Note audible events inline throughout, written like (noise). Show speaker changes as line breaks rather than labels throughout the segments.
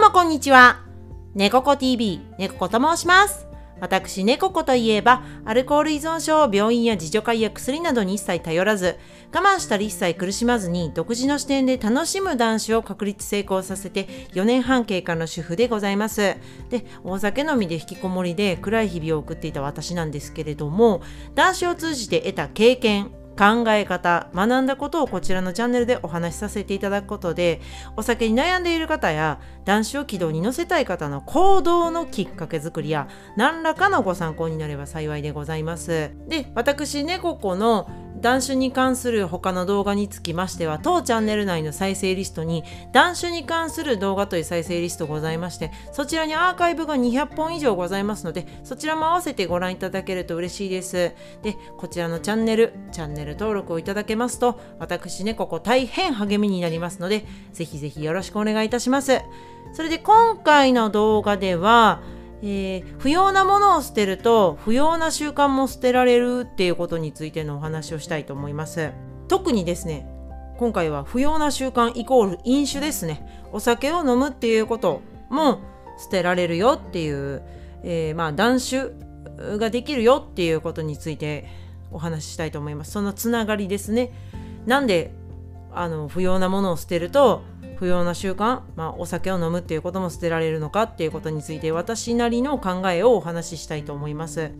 うもこんにちは。猫子 TV、猫子と申します。私、猫子といえば、アルコール依存症を病院や自助会や薬などに一切頼らず、我慢したり一切苦しまずに、独自の視点で楽しむ男子を確立成功させて、4年半経過の主婦でございます。で、お酒飲みで引きこもりで暗い日々を送っていた私なんですけれども、男子を通じて得た経験、考え方学んだことをこちらのチャンネルでお話しさせていただくことでお酒に悩んでいる方や男子を軌道に乗せたい方の行動のきっかけづくりや何らかのご参考になれば幸いでございます。で私ねここの男子に関する他の動画につきましては当チャンネル内の再生リストに男子に関する動画という再生リストございましてそちらにアーカイブが200本以上ございますのでそちらも合わせてご覧いただけると嬉しいです。でこちらのチャンネルチャンネル登録をいただけますと私猫子大変励みになりますのでぜひぜひよろしくお願いいたします。それで今回の動画ではえー不要なものを捨てると不要な習慣も捨てられるっていうことについてのお話をしたいと思います。特にですね今回は不要な習慣イコール飲酒ですね。お酒を飲むっていうことも捨てられるよっていう、えーまあ断酒ができるよっていうことについてお話ししたいと思います。そのつながりですね。なんであの不要なものを捨てると不要な習慣、まあ、お酒を飲むっていうことも捨てられるのかっていうことについて私なりの考えをお話ししたいと思います。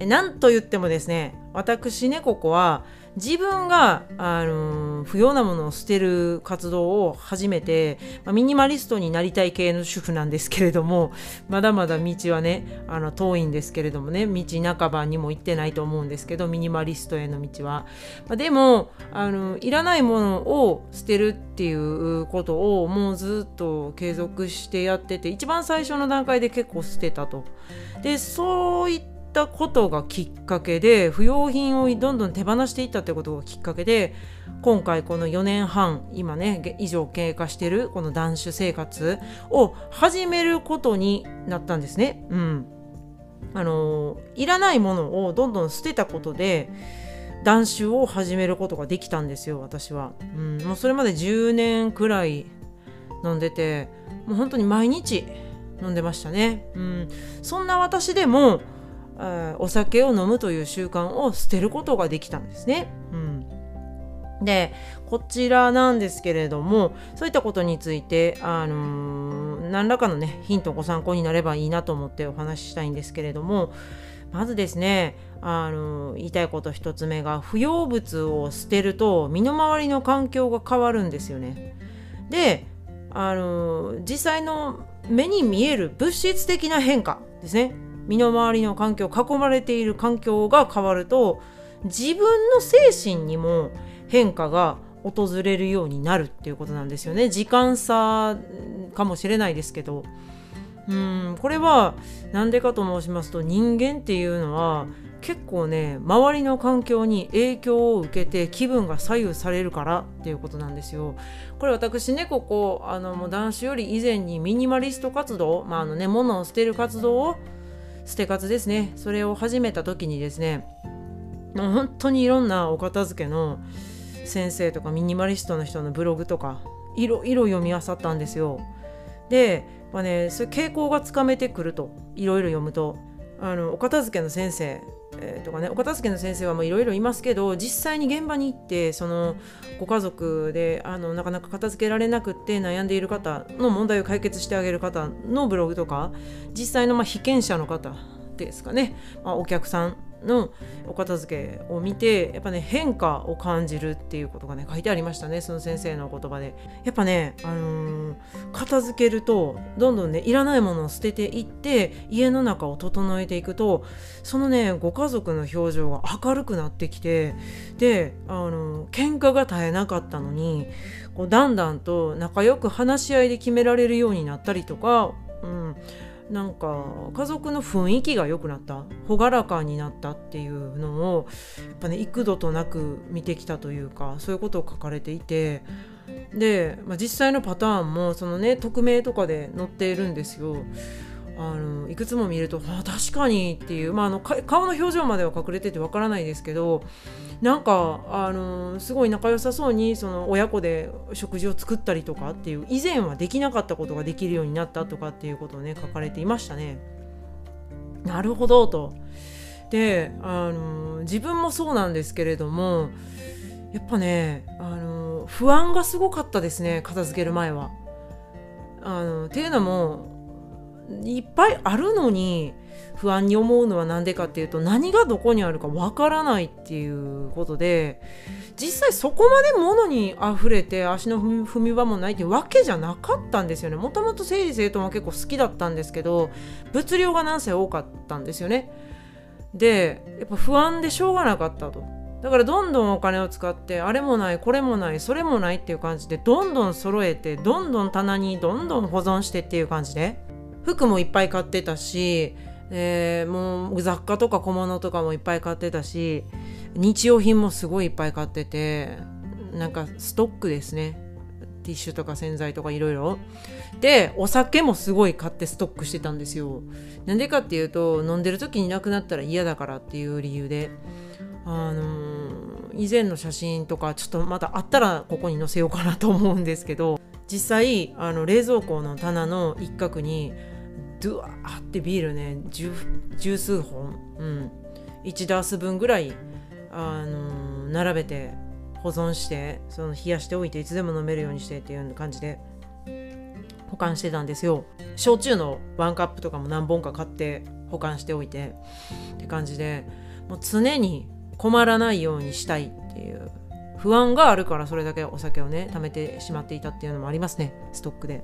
えなんと言ってもですね私猫子は自分が、あのー不要なものを捨てる活動を始めて、まあミニマリストになりたい系の主婦なんですけれどもまだまだ道はねあの遠いんですけれどもね道半ばにも行ってないと思うんですけどミニマリストへの道は、まあでもあのいらないものを捨てるっていうことをもうずっと継続してやってて一番最初の段階で結構捨てたと。でそういったたことがきっかけで不要品をどんどん手放していったってことがきっかけで今回この4年半今ね以上経過してるこの断酒生活を始めることになったんですね。うん。あのいらないものをどんどん捨てたことで断酒を始めることができたんですよ私は、うん、もうそれまで10年くらい飲んでてもう本当に毎日飲んでましたね、うん、そんな私でもお酒を飲むという習慣を捨てることができたんですね、うん、でこちらなんですけれどもそういったことについて、あのー何らかのねヒントご参考になればいいなと思ってお話ししたいんですけれどもまずですねあの言いたいこと一つ目が不要物を捨てると身の回りの環境が変わるんですよね。であの実際の目に見える物質的な変化ですね。身の回りの環境囲まれている環境が変わると自分の精神にも変化が訪れるようになるっていうことなんですよね時間差かもしれないですけどうんこれは何でかと申しますと人間っていうのは結構ね周りの環境に影響を受けて気分が左右されるからっていうことなんですよ。これ私ねここあのもう男子より以前にミニマリスト活動まああのね物を捨てる活動を捨て活ですねそれを始めた時にですねもう本当にいろんなお片付けの先生とかミニマリストの人のブログとかいろいろ読み漁ったんですよ。で、まあね、そういう傾向がつかめてくるといろいろ読むとあのお片付けの先生、えーとかねお片付けの先生はいろいろいますけど実際に現場に行ってそのご家族であのなかなか片付けられなくって悩んでいる方の問題を解決してあげる方のブログとか実際のまあ被験者の方ですかね、まあ、お客さんのお片付けを見てやっぱね変化を感じるっていうことがね書いてありましたねその先生の言葉で。やっぱね、あのー片付けるとどんどんねいらないものを捨てていって家の中を整えていくとそのねご家族の表情が明るくなってきてで、あのー喧嘩が絶えなかったのにこうだんだんと仲良く話し合いで決められるようになったりとか、うん、なんか家族の雰囲気が良くなった？朗らかになったっていうのをやっぱね幾度となく見てきたというかそういうことを書かれていて。で、まあ、実際のパターンもそのね匿名とかで載っているんですよ。あのいくつも見るとあ確かにっていう、まあ、あの顔の表情までは隠れててわからないですけどなんかあのすごい仲良さそうにその親子で食事を作ったりとかっていう以前はできなかったことができるようになったとかっていうことをね書かれていましたね。なるほどと。であの自分もそうなんですけれどもやっぱねあの不安がすごかったですね片付ける前は。あのっていうのもいっぱいあるのに不安に思うのは何でかっていうと何がどこにあるかわからないっていうことで実際そこまで物に溢れて足の踏み場もないっていうわけじゃなかったんですよね。もともと整理整頓は結構好きだったんですけど物量がなんせ多かったんですよね。でやっぱ不安でしょうがなかったと。だからどんどんお金を使ってあれもないこれもないそれもないっていう感じでどんどん揃えてどんどん棚にどんどん保存してっていう感じで服もいっぱい買ってたし、えー、もう雑貨とか小物とかもいっぱい買ってたし日用品もすごいいっぱい買っててなんかストックですね。ティッシュとか洗剤とかいろいろ。でお酒もすごい買ってストックしてたんですよ。なんでかっていうと飲んでる時になくなったら嫌だからっていう理由であのー、以前の写真とかちょっとまたあったらここに載せようかなと思うんですけど実際あの冷蔵庫の棚の一角にドゥワーってビールね十数本、うん、1ダース分ぐらい、あのー、並べて保存してその冷やしておいていつでも飲めるようにしてっていう感じで保管してたんですよ。焼酎のワンカップとかも何本か買って保管しておいてって感じでもう常に困らないようにしたいっていう不安があるからそれだけお酒をね貯めてしまっていたっていうのもありますね。ストックで。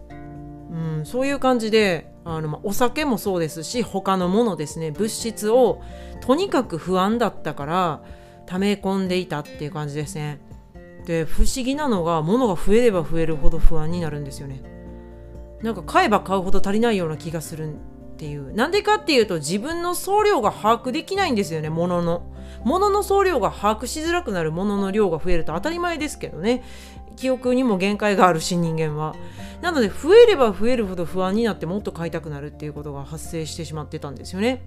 うん、そういう感じであの、まあ、お酒もそうですし他のものですね。物質をとにかく不安だったから溜め込んでいたっていう感じですね。で不思議なのが物が増えれば増えるほど不安になるんですよね。なんか買えば買うほど足りないような気がするっていう。なんでかっていうと自分の総量が把握できないんですよね物の。物の総量が把握しづらくなるもの量が増えると当たり前ですけどね。記憶にも限界があるし人間は。なので増えれば増えるほど不安になってもっと買いたくなるっていうことが発生してしまってたんですよね。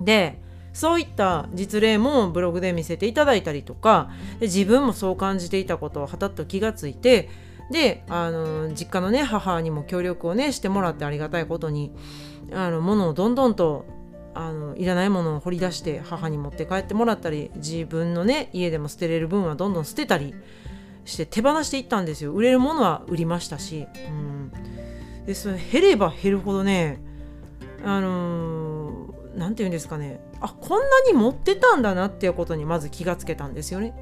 でそういった実例もブログで見せていただいたりとか自分もそう感じていたことをはたっと気がついてであの実家のね母にも協力をねしてもらってありがたいことにあの物をどんどんとあのいらないものを掘り出して母に持って帰ってもらったり自分のね家でも捨てれる分はどんどん捨てたりして手放していったんですよ。売れるものは売りましたし、うん、でそれ減れば減るほどねあの何、ー、て言うんですかね。あこんなに持ってたんだなっていうことにまず気がつけたんですよね。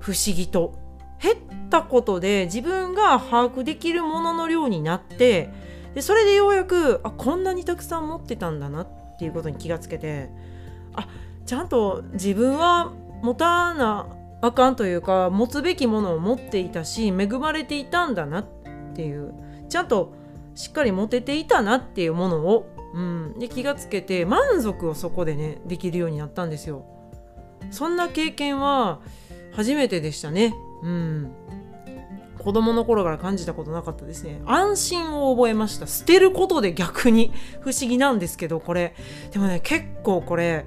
不思議と。減ったことで自分が把握できるものの量になってでそれでようやくあこんなにたくさん持ってたんだなっっていうことに気がつけてあちゃんと自分は持たなあかんというか持つべきものを持っていたし恵まれていたんだなっていうちゃんとしっかり持てていたなっていうものを、うん、で気がつけて満足をそこでねできるようになったんですよ。そんな経験は初めてでしたね。うん。子供の頃から感じたことなかったですね。安心を覚えました。捨てることで逆に (laughs) 不思議なんですけど、これ。でもね、結構これ、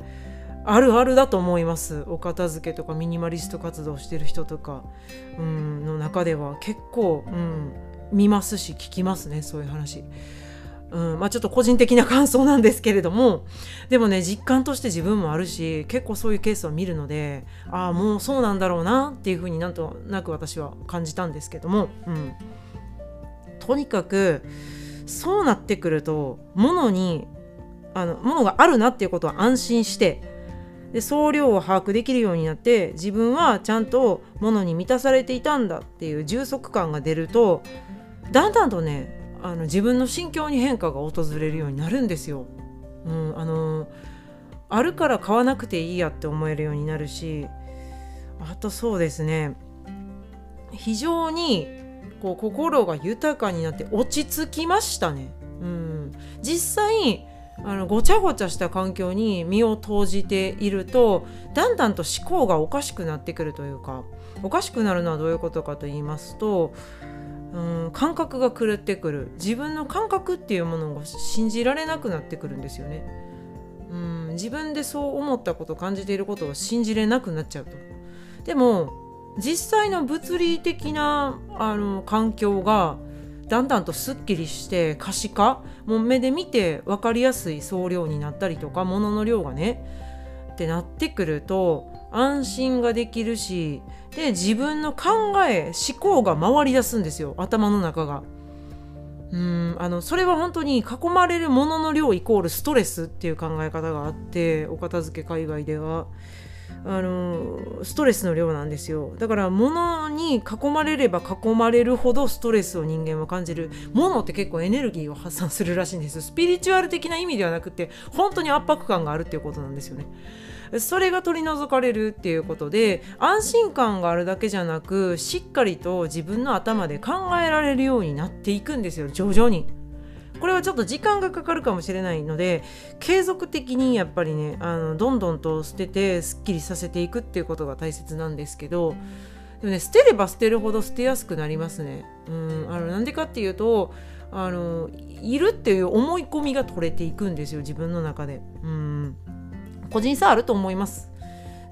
あるあるだと思います。お片付けとかミニマリスト活動してる人とか、うん、の中では結構、うん、見ますし聞きますね、そういう話。うんまあ、ちょっと個人的な感想なんですけれどもでもね実感として自分もあるし結構そういうケースを見るのでああもうそうなんだろうなっていうふうになんとなく私は感じたんですけども、うん、とにかくそうなってくると物にあの物があるなっていうことは安心してで総量を把握できるようになって自分はちゃんと物に満たされていたんだっていう充足感が出るとだんだんとねあの自分の心境に変化が訪れるようになるんですよ。うん、あのあるから買わなくていいやって思えるようになるしあとそうですね非常にこう心が豊かになって落ち着きましたね。うん、実際あのごちゃごちゃした環境に身を投じているとだんだんと思考がおかしくなってくるというかおかしくなるのはどういうことかと言いますとうん感覚が狂ってくる自分の感覚っていうものが信じられなくなってくるんですよね。うん自分でそう思ったこと感じていることを信じれなくなっちゃうと。でも実際の物理的なあの環境がだんだんとすっきりして可視化もう目で見て分かりやすい総量になったりとか物の量がねってなってくると安心ができるしで自分の考え思考が回り出すんですよ。頭の中が。うんあのそれは本当に囲まれるものの量イコールストレスっていう考え方があってお片付け界隈では。あのストレスの量なんですよ。だから物に囲まれれば囲まれるほどストレスを人間は感じる。物って結構エネルギーを発散するらしいんですスピリチュアル的な意味ではなくて本当に圧迫感があるっていうことなんですよね。それが取り除かれるっていうことで安心感があるだけじゃなくしっかりと自分の頭で考えられるようになっていくんですよ徐々に。これはちょっと時間がかかるかもしれないので継続的にやっぱりねあのどんどんと捨ててすっきりさせていくっていうことが大切なんですけどでもね捨てれば捨てるほど捨てやすくなりますね。うんなんでかっていうとあのいるっていう思い込みが取れていくんですよ自分の中で。うん個人差あると思います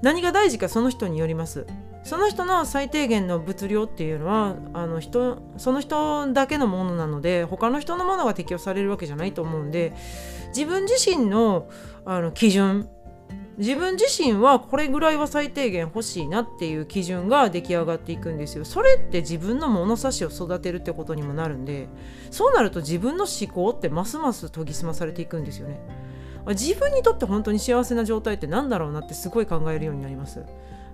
何が大事かその人によりますその人の最低限の物量っていうのはあの人その人だけのものなので他の人のものが適用されるわけじゃないと思うんで自分自身のあの基準自分自身はこれぐらいは最低限欲しいなっていう基準が出来上がっていくんですよ。それって自分の物差しを育てるってことにもなるんでそうなると自分の思考ってますます研ぎ澄まされていくんですよね。自分にとって本当に幸せな状態って何だろうなってすごい考えるようになります。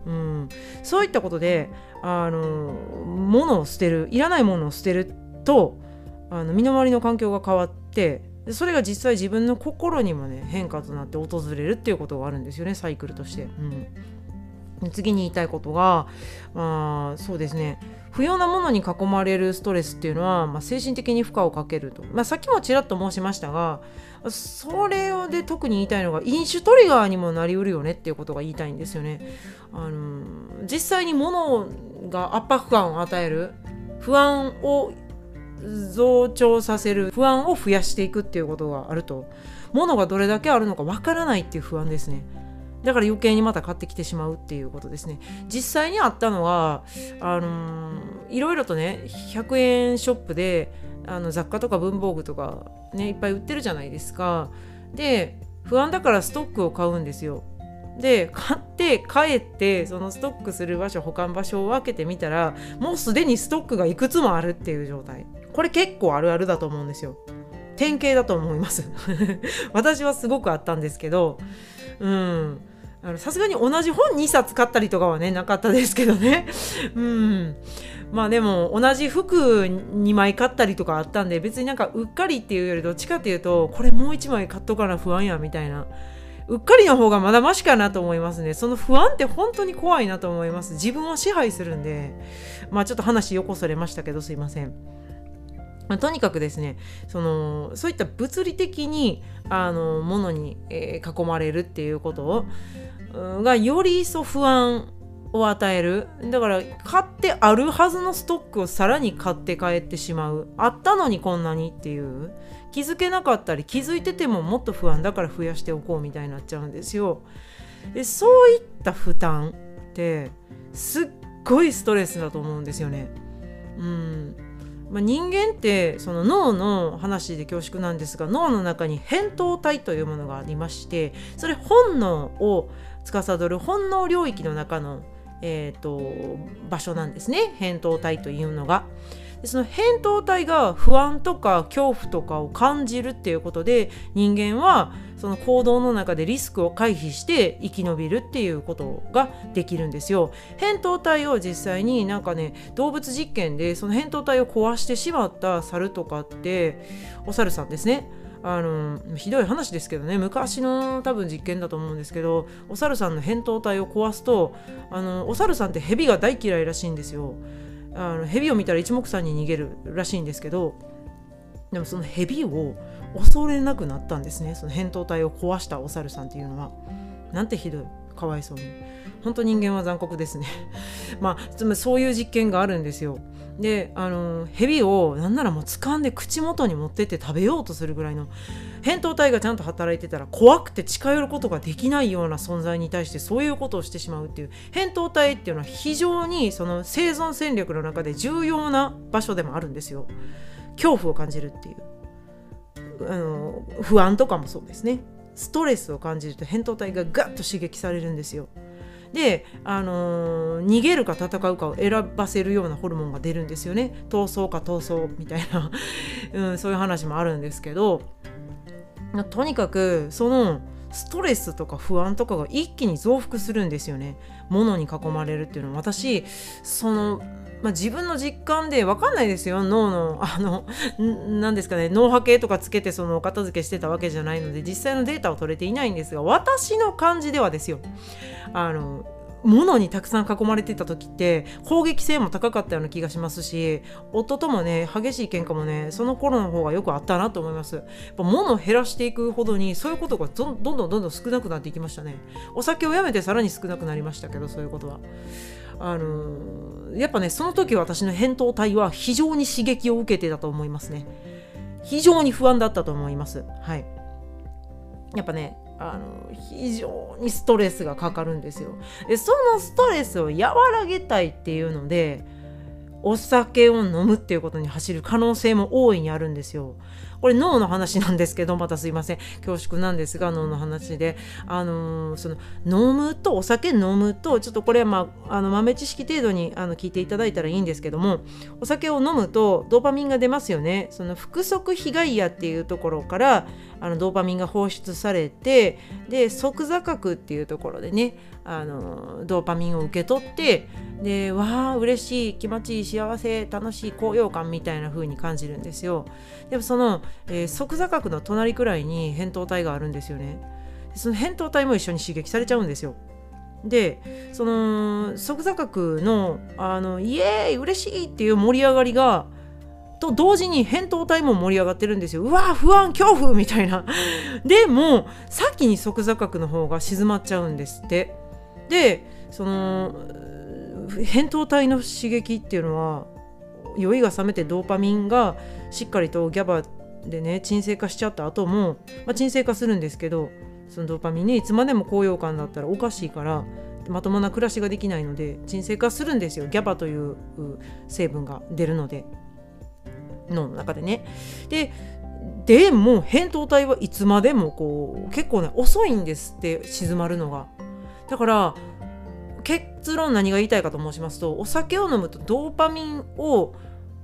うん、そういったことであの物を捨てるいらないものを捨てるとあの身の回りの環境が変わってそれが実際自分の心にもね変化となって訪れるっていうことがあるんですよねサイクルとして。うん次に言いたいことが、あ、そうですね不要なものに囲まれるストレスっていうのは、まあ、精神的に負荷をかけると、まあ、さっきもちらっと申しましたがそれで特に言いたいのが飲酒トリガーにもなりうるよねっていうことが言いたいんですよね。あの実際に物が圧迫感を与える不安を増長させる不安を増やしていくっていうことがあると物がどれだけあるのかわからないっていう不安ですね。だから余計にまた買ってきてしまうっていうことですね。実際にあったのはあのー、いろいろとね100円ショップであの雑貨とか文房具とかねいっぱい売ってるじゃないですか。で不安だからストックを買うんですよ。で買って帰ってそのストックする場所保管場所を分けてみたらもうすでにストックがいくつもあるっていう状態。これ結構あるあるだと思うんですよ。典型だと思います。(laughs) 私はすごくあったんですけどうん。さすがに同じ本2冊買ったりとかはねなかったですけどね。(laughs) うん。まあでも同じ服2枚買ったりとかあったんで別になんかうっかりっていうよりどっちかっていうとこれもう1枚買っとかな不安やみたいな。うっかりの方がまだマシかなと思いますね。その不安って本当に怖いなと思います。自分を支配するんで。まあちょっと話横それましたけどすいません。まあ、とにかくですねそのそういった物理的にあのものに、えー、囲まれるっていうことをがより一層不安を与える。だから買ってあるはずのストックをさらに買って帰ってしまう。あったのにこんなにっていう。気づけなかったり気づいててももっと不安だから増やしておこうみたいになっちゃうんですよ。でそういった負担ってすっごいストレスだと思うんですよね。うん。まあ、人間ってその脳の話で恐縮なんですが脳の中に扁桃体というものがありましてそれ本能を司る本能領域の中の、えーと、場所なんですね扁桃体というのが。でその扁桃体が不安とか恐怖とかを感じるっていうことで人間はその行動の中でリスクを回避して生き延びるっていうことができるんですよ。扁桃体を実際になんかね動物実験でその扁桃体を壊してしまった猿とかってお猿さんですね。あのひどい話ですけどね。昔の多分実験だと思うんですけどお猿さんの扁桃体を壊すとあのお猿さんって蛇が大嫌いらしいんですよ。あの蛇を見たら一目散に逃げるらしいんですけどでもその蛇を恐れなくなったんですね。その扁桃体を壊したお猿さんっていうのは。なんてひどい。かわいそうに。本当人間は残酷ですね。(laughs) まあそういう実験があるんですよ。であの蛇をなんならもう掴んで口元に持ってって食べようとするぐらいの扁桃体がちゃんと働いてたら怖くて近寄ることができないような存在に対してそういうことをしてしまうっていう扁桃体っていうのは非常にその生存戦略の中で重要な場所でもあるんですよ。恐怖を感じるっていう。あの不安とかもそうですね。ストレスを感じると扁桃体がガッと刺激されるんですよ。で、あのー、逃げるか戦うかを選ばせるようなホルモンが出るんですよね。逃走か逃走みたいな、(laughs) うん、そういう話もあるんですけど。とにかくそのストレスとか不安とかが一気に増幅するんですよね。物に囲まれるっていうのは。私そのまあ、自分の実感で分かんないですよ。脳のあの何ですかね。脳波計とかつけてそのお片付けしてたわけじゃないので実際のデータを取れていないんですが私の感じではですよ。あの物にたくさん囲まれてた時って攻撃性も高かったような気がしますし夫ともね激しい喧嘩もねその頃の方がよくあったなと思います。やっぱ物を減らしていくほどにそういうことがどんどんどんどん少なくなっていきましたね。お酒をやめてさらに少なくなりましたけどそういうことは。あのー、やっぱねその時私の扁桃体は非常に刺激を受けてたと思いますね。非常に不安だったと思います。はい。やっぱねあの非常にストレスがかかるんですよ。でそのストレスを和らげたいっていうのでお酒を飲むっていうことに走る可能性も大いにあるんですよ。これ脳の話なんですけどまたすいません。恐縮なんですが脳の話で。あのー、その飲むとお酒飲むとちょっとこれは、まあ、あの豆知識程度にあの聞いていただいたらいいんですけどもお酒を飲むとドーパミンが出ますよね。その腹側被害野っていうところからあのドーパミンが放出されてで側座角っていうところでねあのドーパミンを受け取ってでわあ嬉しい気持ちいい幸せ楽しい高揚感みたいな風に感じるんですよ。でもその、えー、側座角の隣くらいに扁桃体があるんですよね。その扁桃体も一緒に刺激されちゃうんですよ。でその側座角のあのイエーイ嬉しいっていう盛り上がりがと同時に扁桃体も盛り上がってるんですよ。うわ不安恐怖みたいな。でも先に側座角の方が静まっちゃうんですって。でその扁桃体の刺激っていうのは酔いが覚めてドーパミンがしっかりとギャバでね鎮静化しちゃった後も、まあ、鎮静化するんですけどそのドーパミンねいつまでも高揚感だったらおかしいからまともな暮らしができないので鎮静化するんですよギャバという成分が出るので脳の中でね。ででも扁桃体はいつまでもこう結構ね遅いんですって静まるのが。だから結論何が言いたいかと申しますとお酒を飲むとドーパミンを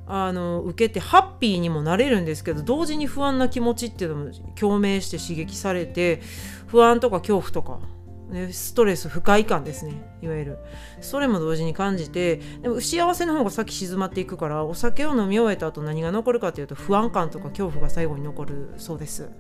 あの受けてハッピーにもなれるんですけど同時に不安な気持ちっていうのも共鳴して刺激されて不安とか恐怖とかストレス不快感ですねいわゆる。それも同時に感じてでも幸せの方が先静まっていくからお酒を飲み終えた後何が残るかというと不安感とか恐怖が最後に残るそうです。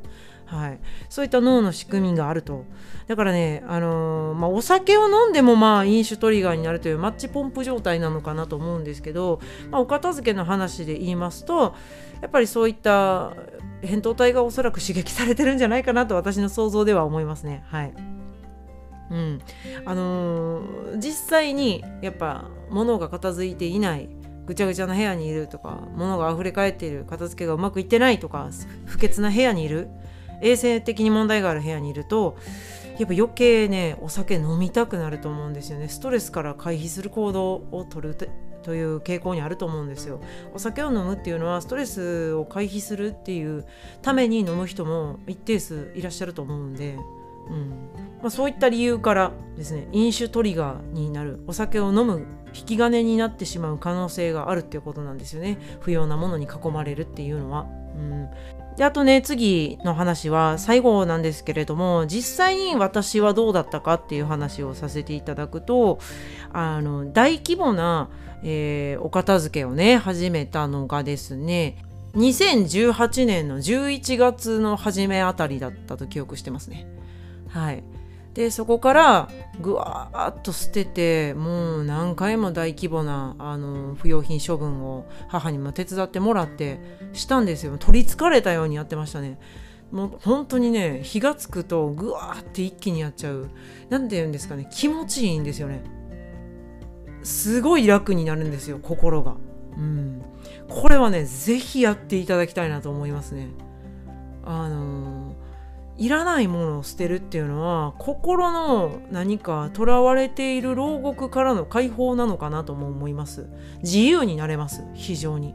はい、そういった脳の仕組みがあると。だからね、あのー、まあ、お酒を飲んでもまあ飲酒トリガーになるというマッチポンプ状態なのかなと思うんですけど、まあ、お片付けの話で言いますとやっぱりそういった扁桃体がおそらく刺激されてるんじゃないかなと私の想像では思いますね。はい。うん。あのー、実際にやっぱ物が片付いていないぐちゃぐちゃな部屋にいるとか物が溢れ返っている片付けがうまくいってないとか不潔な部屋にいる衛生的に問題がある部屋にいるとやっぱ余計ねお酒飲みたくなると思うんですよね。ストレスから回避する行動をとるという傾向にあると思うんですよ。お酒を飲むっていうのはストレスを回避するっていうために飲む人も一定数いらっしゃると思うんでうん。まあ、そういった理由からですね飲酒トリガーになる。お酒を飲む引き金になってしまう可能性があるっていうことなんですよね。不要なものに囲まれるっていうのは。うん。であとね次の話は最後なんですけれども実際に私はどうだったかっていう話をさせていただくとあの大規模な、えー、お片付けをね始めたのがですね2018年の11月の初めあたりだったと記憶してますね。はい、でそこからぐわーっと捨ててもう何回も大規模なあの不用品処分を母にも手伝ってもらってしたんですよ。取りつかれたようにやってましたね。もう本当にね火がつくとぐわーって一気にやっちゃう。何て言うんですかね気持ちいいんですよね。すごい楽になるんですよ心が。うん、これはね是非やっていただきたいなと思いますね。あのいらないものを捨てるっていうのは心の何かとらわれている牢獄からの解放なのかなとも思います。自由になれます。非常に。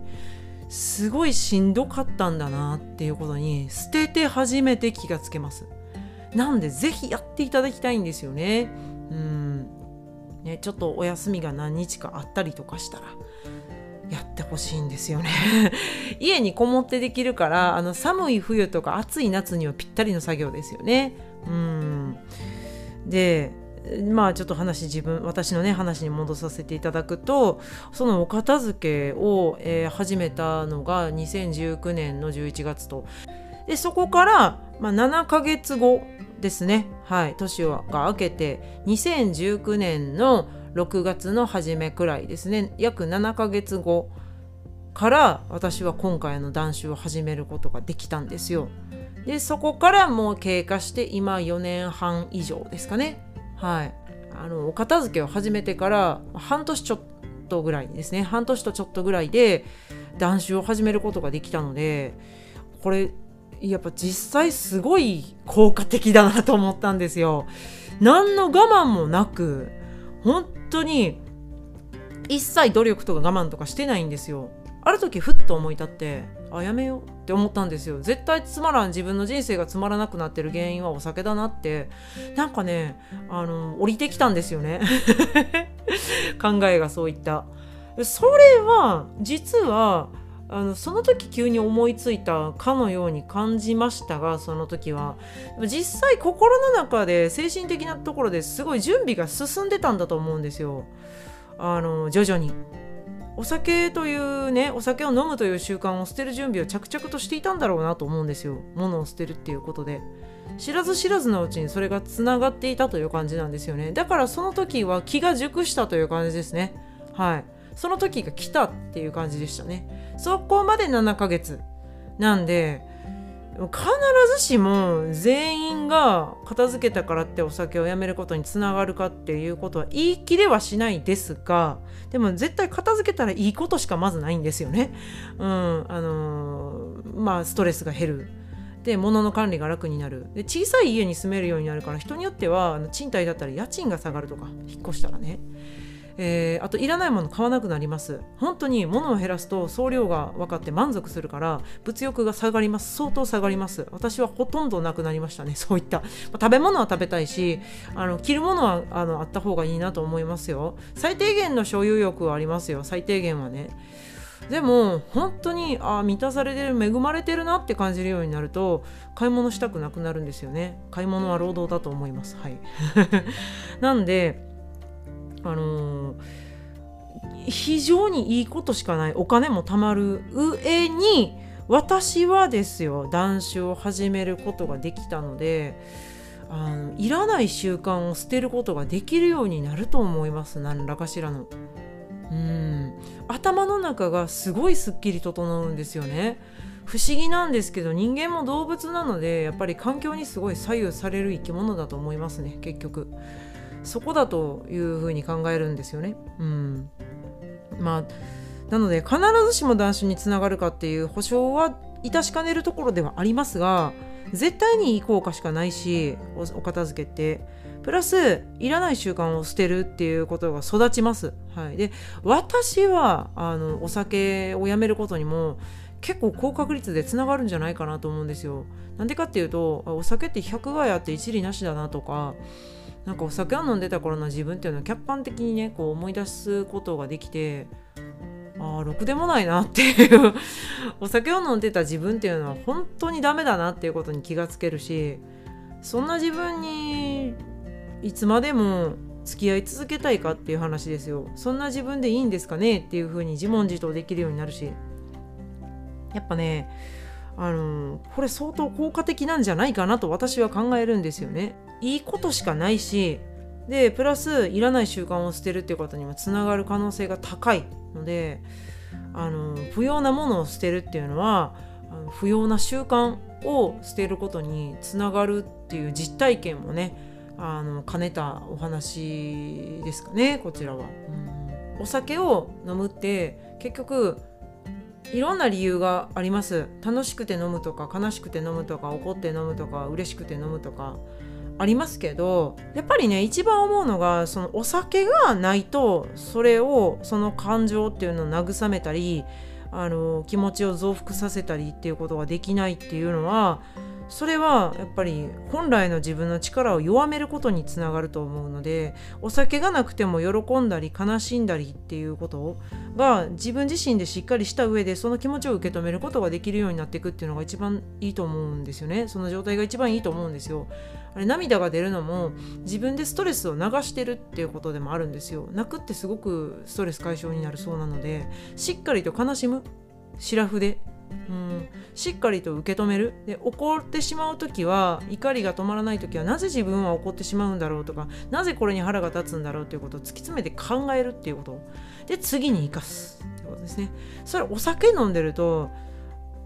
すごいしんどかったんだなっていうことに捨てて初めて気がつけます。なんでぜひやっていただきたいんですよね。うん。ねちょっとお休みが何日かあったりとかしたら。やってほしいんですよね。(laughs) 家にこもってできるからあの寒い冬とか暑い夏にはぴったりの作業ですよね。うん。でまあちょっと話自分私のね話に戻させていただくとそのお片付けを、えー、始めたのが2019年の11月と。でそこから、まあ、7ヶ月後ですね。はい。年が明けて2019年の6月の初めくらいですね約7ヶ月後から私は今回の断酒を始めることができたんですよ。でそこからもう経過して今4年半以上ですかね。はい。あのお片付けを始めてから半年ちょっとぐらいですね半年とちょっとぐらいで断酒を始めることができたのでこれやっぱ実際すごい効果的だなと思ったんですよ。何の我慢もなく本当に一切努力とか我慢とかしてないんですよ。ある時ふっと思い立ってあやめようって思ったんですよ。絶対つまらん自分の人生がつまらなくなってる原因はお酒だなって。なんかねあの降りてきたんですよね。(laughs) 考えがそういった。それは実はあのその時急に思いついたかのように感じましたがその時は。実際心の中で精神的なところですごい準備が進んでたんだと思うんですよ。あの徐々に。お酒というねお酒を飲むという習慣を捨てる準備を着々としていたんだろうなと思うんですよ。物を捨てるっていうことで。知らず知らずのうちにそれがつながっていたという感じなんですよね。だからその時は気が熟したという感じですね。はい。その時が来たっていう感じでしたね。そこまで7ヶ月。なんで必ずしも全員が片付けたからってお酒をやめることにつながるかっていうことは言い切れはしないですがでも絶対片付けたらいいことしかまずないんですよね。うんあのー、まあストレスが減る。で物の管理が楽になる。で小さい家に住めるようになるから人によっては賃貸だったら家賃が下がるとか引っ越したらね。えー、あといらないもの買わなくなります。本当に物を減らすと送料が分かって満足するから物欲が下がります。相当下がります。私はほとんどなくなりましたね。(laughs) そういった、まあ、食べ物は食べたいしあの着るものはあのあった方がいいなと思いますよ。最低限の所有欲はありますよ。最低限はね。でも本当にあ満たされてる恵まれてるなって感じるようになると買い物したくなくなるんですよね。買い物は労働だと思います。はい。(laughs) なんであのー、非常にいいことしかないお金も貯まる上に私はですよ断酒を始めることができたのであのいらない習慣を捨てることができるようになると思います何らかしらの。うん頭の中がすごいすっきり整うんですよね。不思議なんですけど人間も動物なのでやっぱり環境にすごい左右される生き物だと思いますね結局。そこだというふうに考えるんですよね。うん、まあなので必ずしも断酒につながるかっていう保証は致しかねるところではありますが絶対にいい効果しかないしお片付けってプラスいらない習慣を捨てるっていうことが育ちます。はい、で私はあのお酒をやめることにも結構高確率でつながるんじゃないかなと思うんですよ。なんでかっていうとお酒って100害あって一理なしだなとかなんかお酒を飲んでた頃の自分っていうのは客観的にねこう思い出すことができてああろくでもないなっていう。(laughs) お酒を飲んでた自分っていうのは本当にダメだなっていうことに気がつけるしそんな自分にいつまでも付き合い続けたいかっていう話ですよ。そんな自分でいいんですかねっていうふうに自問自答できるようになるし。やっぱねあのこれ相当効果的なんじゃないかなと私は考えるんですよね。いいことしかないしでプラスいらない習慣を捨てるっていうことにもつながる可能性が高いのであの不要なものを捨てるっていうのは不要な習慣を捨てることにつながるっていう実体験もねあの兼ねたお話ですかねこちらは。うん。お酒を飲むって結局いろんな理由があります。楽しくて飲むとか悲しくて飲むとか怒って飲むとか嬉しくて飲むとか。ありますけどやっぱりね一番思うのがそのお酒がないとそれをその感情っていうのを慰めたりあの気持ちを増幅させたりっていうことができないっていうのはそれはやっぱり本来の自分の力を弱めることにつながると思うのでお酒がなくても喜んだり悲しんだりっていうことが自分自身でしっかりした上でその気持ちを受け止めることができるようになっていくっていうのが一番いいと思うんですよね。その状態が一番いいと思うんですよ。あれ涙が出るのも自分でストレスを流してるっていうことでもあるんですよ。泣くってすごくストレス解消になるそうなのでしっかりと悲しむシラフでうん、しっかりと受け止める。で怒ってしまう時は怒りが止まらない時はなぜ自分は怒ってしまうんだろうとかなぜこれに腹が立つんだろうということを突き詰めて考えるっていうこと。で次に生かすってことですね。それお酒飲んでると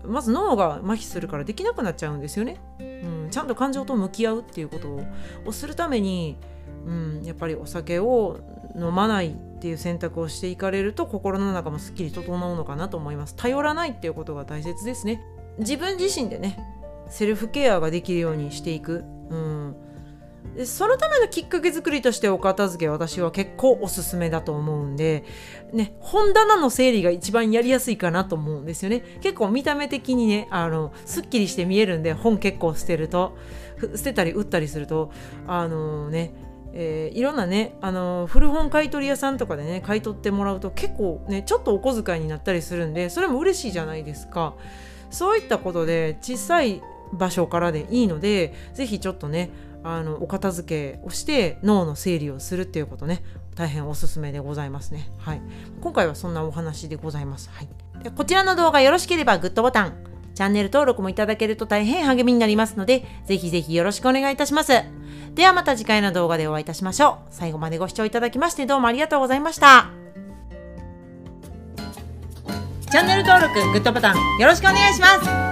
まず脳が麻痺するからできなくなっちゃうんですよね、うん、ちゃんと感情と向き合うっていうことをするために、うん、やっぱりお酒を飲まないっていう選択をしていかれると心の中もすっきり整うのかなと思います。頼らないっていうことが大切ですね。自分自身でねセルフケアができるようにしていく、うん、でそのためのきっかけ作りとしてお片付け私は結構おすすめだと思うんで、ね、本棚の整理が一番やりやすいかなと思うんですよね。結構見た目的にねあのすっきりして見えるんで本結構捨てると捨てたり売ったりするとあのねいろんなねあの古本買取屋さんとかでね買い取ってもらうと結構ねちょっとお小遣いになったりするんでそれも嬉しいじゃないですか。そういったことで小さい場所からでいいので是非ちょっとねあのお片付けをして脳の整理をするっていうことね大変おすすめでございますね。はい。今回はそんなお話でございます。はい。でこちらの動画よろしければグッドボタン。チャンネル登録もいただけると大変励みになりますのでぜひぜひよろしくお願いいたしますではまた次回の動画でお会いいたしましょう。最後までご視聴いただきましてどうもありがとうございました。チャンネル登録、グッドボタンよろしくお願いします。